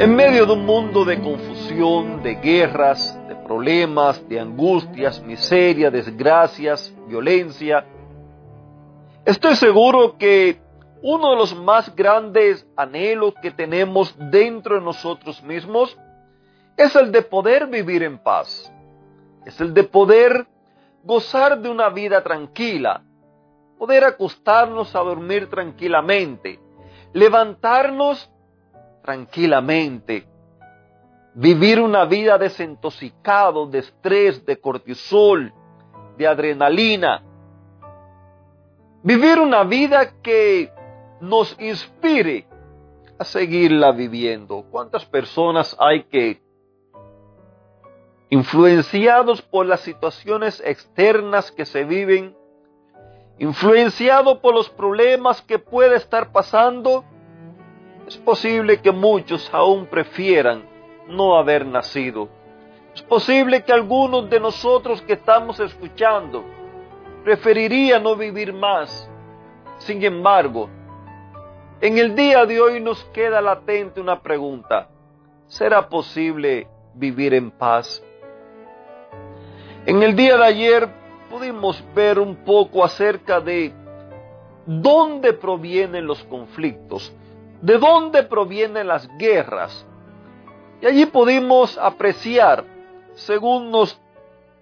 En medio de un mundo de confusión, de guerras, de problemas, de angustias, miseria, desgracias, violencia, estoy seguro que uno de los más grandes anhelos que tenemos dentro de nosotros mismos es el de poder vivir en paz, es el de poder gozar de una vida tranquila, poder acostarnos a dormir tranquilamente, levantarnos tranquilamente, vivir una vida desintoxicado de estrés, de cortisol, de adrenalina, vivir una vida que nos inspire a seguirla viviendo. ¿Cuántas personas hay que, influenciados por las situaciones externas que se viven, influenciados por los problemas que puede estar pasando, es posible que muchos aún prefieran no haber nacido. Es posible que algunos de nosotros que estamos escuchando preferiría no vivir más. Sin embargo, en el día de hoy nos queda latente una pregunta. ¿Será posible vivir en paz? En el día de ayer pudimos ver un poco acerca de dónde provienen los conflictos, de dónde provienen las guerras. Y allí pudimos apreciar, según nos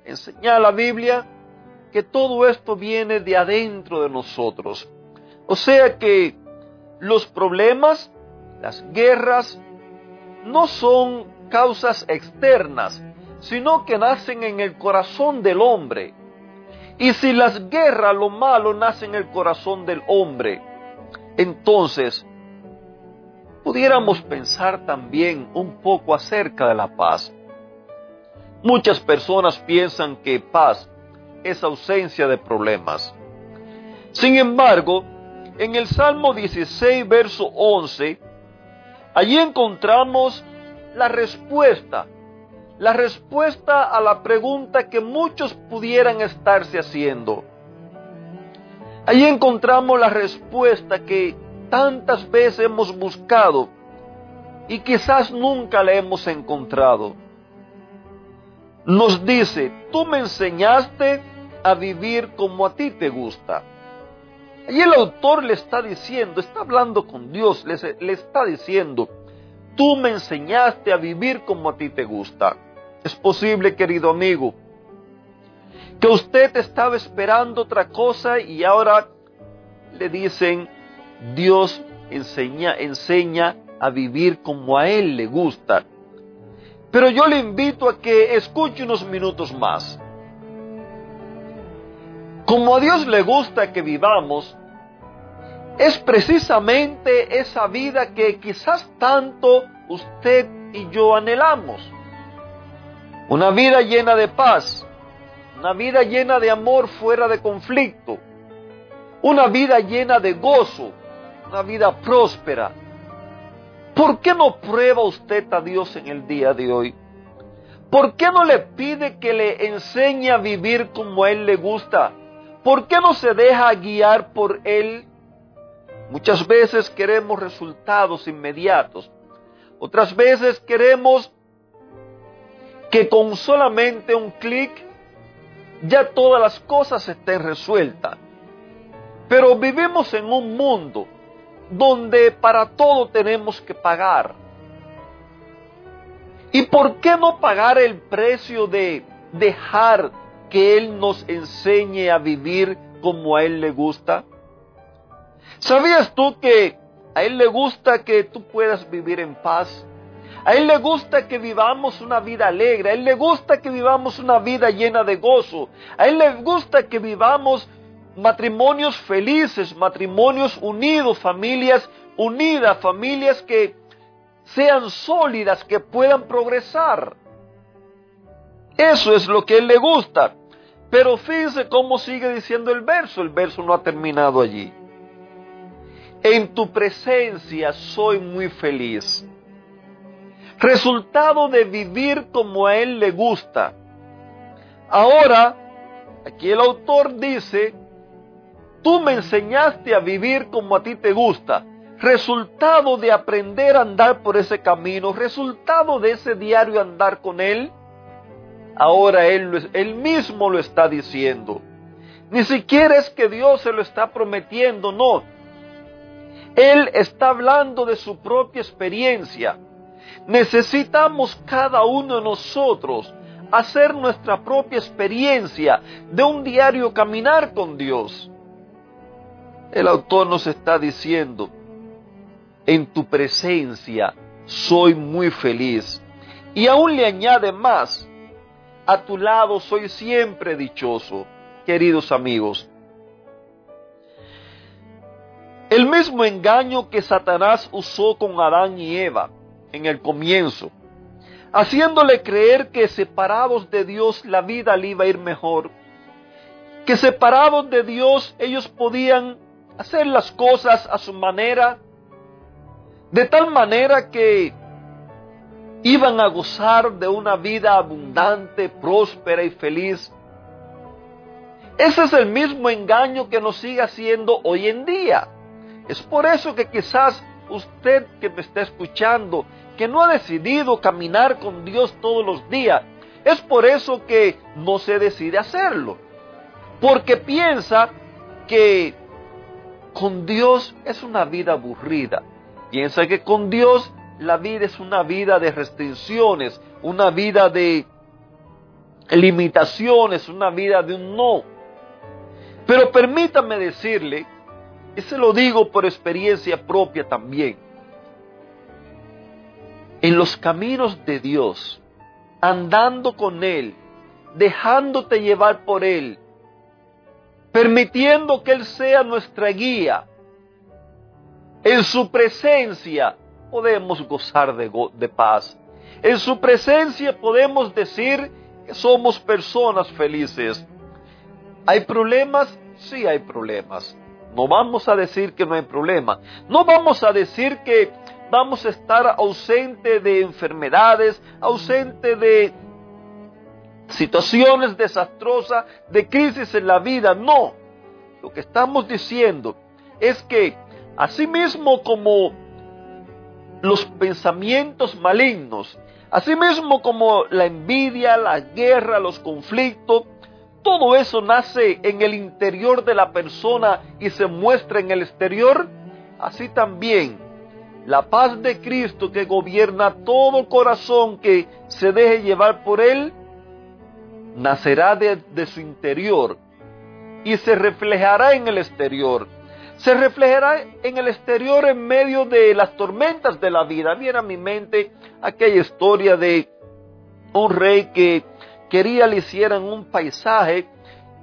enseña la Biblia, que todo esto viene de adentro de nosotros. O sea que los problemas, las guerras, no son causas externas, sino que nacen en el corazón del hombre. Y si las guerras, lo malo, nace en el corazón del hombre, entonces pudiéramos pensar también un poco acerca de la paz. Muchas personas piensan que paz es ausencia de problemas. Sin embargo, en el Salmo 16, verso 11, allí encontramos la respuesta, la respuesta a la pregunta que muchos pudieran estarse haciendo. Allí encontramos la respuesta que tantas veces hemos buscado y quizás nunca la hemos encontrado. Nos dice, tú me enseñaste a vivir como a ti te gusta. Y el autor le está diciendo, está hablando con Dios, le, le está diciendo, tú me enseñaste a vivir como a ti te gusta. Es posible, querido amigo, que usted estaba esperando otra cosa y ahora le dicen, Dios enseña, enseña a vivir como a Él le gusta. Pero yo le invito a que escuche unos minutos más. Como a Dios le gusta que vivamos, es precisamente esa vida que quizás tanto usted y yo anhelamos. Una vida llena de paz, una vida llena de amor fuera de conflicto, una vida llena de gozo, una vida próspera. ¿Por qué no prueba usted a Dios en el día de hoy? ¿Por qué no le pide que le enseñe a vivir como a Él le gusta? ¿Por qué no se deja guiar por Él? Muchas veces queremos resultados inmediatos. Otras veces queremos que con solamente un clic ya todas las cosas estén resueltas. Pero vivimos en un mundo donde para todo tenemos que pagar. ¿Y por qué no pagar el precio de dejar que Él nos enseñe a vivir como a Él le gusta? ¿Sabías tú que a Él le gusta que tú puedas vivir en paz? A Él le gusta que vivamos una vida alegre, a Él le gusta que vivamos una vida llena de gozo, a Él le gusta que vivamos matrimonios felices, matrimonios unidos, familias unidas, familias que sean sólidas, que puedan progresar. Eso es lo que él le gusta. Pero fíjense cómo sigue diciendo el verso. El verso no ha terminado allí. En tu presencia soy muy feliz. Resultado de vivir como a él le gusta. Ahora, aquí el autor dice, tú me enseñaste a vivir como a ti te gusta. Resultado de aprender a andar por ese camino, resultado de ese diario andar con él, Ahora él, él mismo lo está diciendo. Ni siquiera es que Dios se lo está prometiendo, no. Él está hablando de su propia experiencia. Necesitamos cada uno de nosotros hacer nuestra propia experiencia de un diario caminar con Dios. El autor nos está diciendo, en tu presencia soy muy feliz. Y aún le añade más, a tu lado soy siempre dichoso, queridos amigos. El mismo engaño que Satanás usó con Adán y Eva en el comienzo, haciéndole creer que separados de Dios la vida le iba a ir mejor, que separados de Dios ellos podían hacer las cosas a su manera, de tal manera que iban a gozar de una vida abundante, próspera y feliz. Ese es el mismo engaño que nos sigue haciendo hoy en día. Es por eso que quizás usted que me está escuchando, que no ha decidido caminar con Dios todos los días, es por eso que no se decide hacerlo. Porque piensa que con Dios es una vida aburrida. Piensa que con Dios la vida es una vida de restricciones, una vida de limitaciones, una vida de un no. Pero permítame decirle, y se lo digo por experiencia propia también, en los caminos de Dios, andando con Él, dejándote llevar por Él, permitiendo que Él sea nuestra guía, en su presencia, podemos gozar de, paz. En su presencia podemos decir que somos personas felices. ¿Hay problemas? Sí hay problemas. No vamos a decir que no hay problemas. No vamos a decir que vamos a estar ausente de enfermedades, ausente de situaciones desastrosas, de crisis en la vida. No. Lo que estamos diciendo es que asimismo como los pensamientos malignos, asimismo como la envidia, la guerra, los conflictos, todo eso nace en el interior de la persona y se muestra en el exterior, así también la paz de Cristo que gobierna todo corazón que se deje llevar por Él, nacerá de, de su interior y se reflejará en el exterior se reflejará en el exterior en medio de las tormentas de la vida. Viene a mi mente aquella historia de un rey que quería le hicieran un paisaje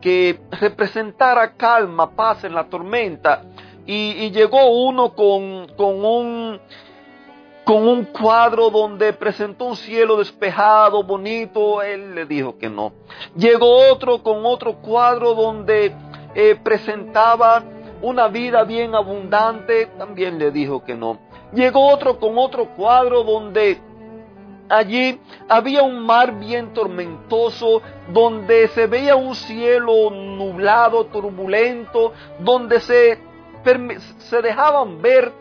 que representara calma, paz en la tormenta. Y, llegó uno con, con, un, con un cuadro donde presentó un cielo despejado, bonito. Él le dijo que no. Llegó otro con otro cuadro donde eh, presentaba una vida bien abundante, también le dijo que no. Llegó otro con otro cuadro donde allí había un mar bien tormentoso, donde se veía un cielo nublado, turbulento, donde se, se dejaban ver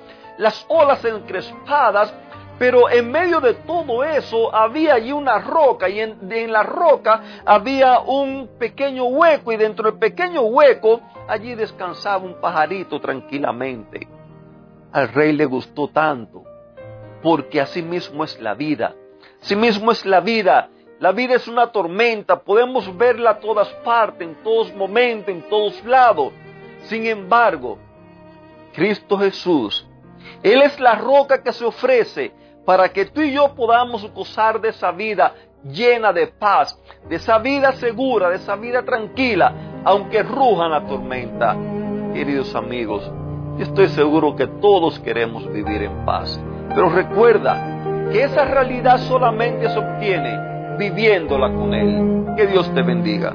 las olas encrespadas, pero en medio de todo eso había allí una roca y en, la roca había un pequeño hueco y dentro del pequeño hueco Allí descansaba un pajarito tranquilamente. Al rey le gustó tanto, porque así mismo es la vida. Así mismo es la vida. La vida es una tormenta, podemos verla a todas partes, en todos momentos, en todos lados. Sin embargo, Cristo Jesús, Él es la roca que se ofrece para que tú y yo podamos gozar de esa vida llena de paz, de esa vida segura, de esa vida tranquila, aunque ruja la tormenta. Queridos amigos, estoy seguro que todos queremos vivir en paz. Pero recuerda que esa realidad solamente se obtiene viviéndola con Él. Que Dios te bendiga.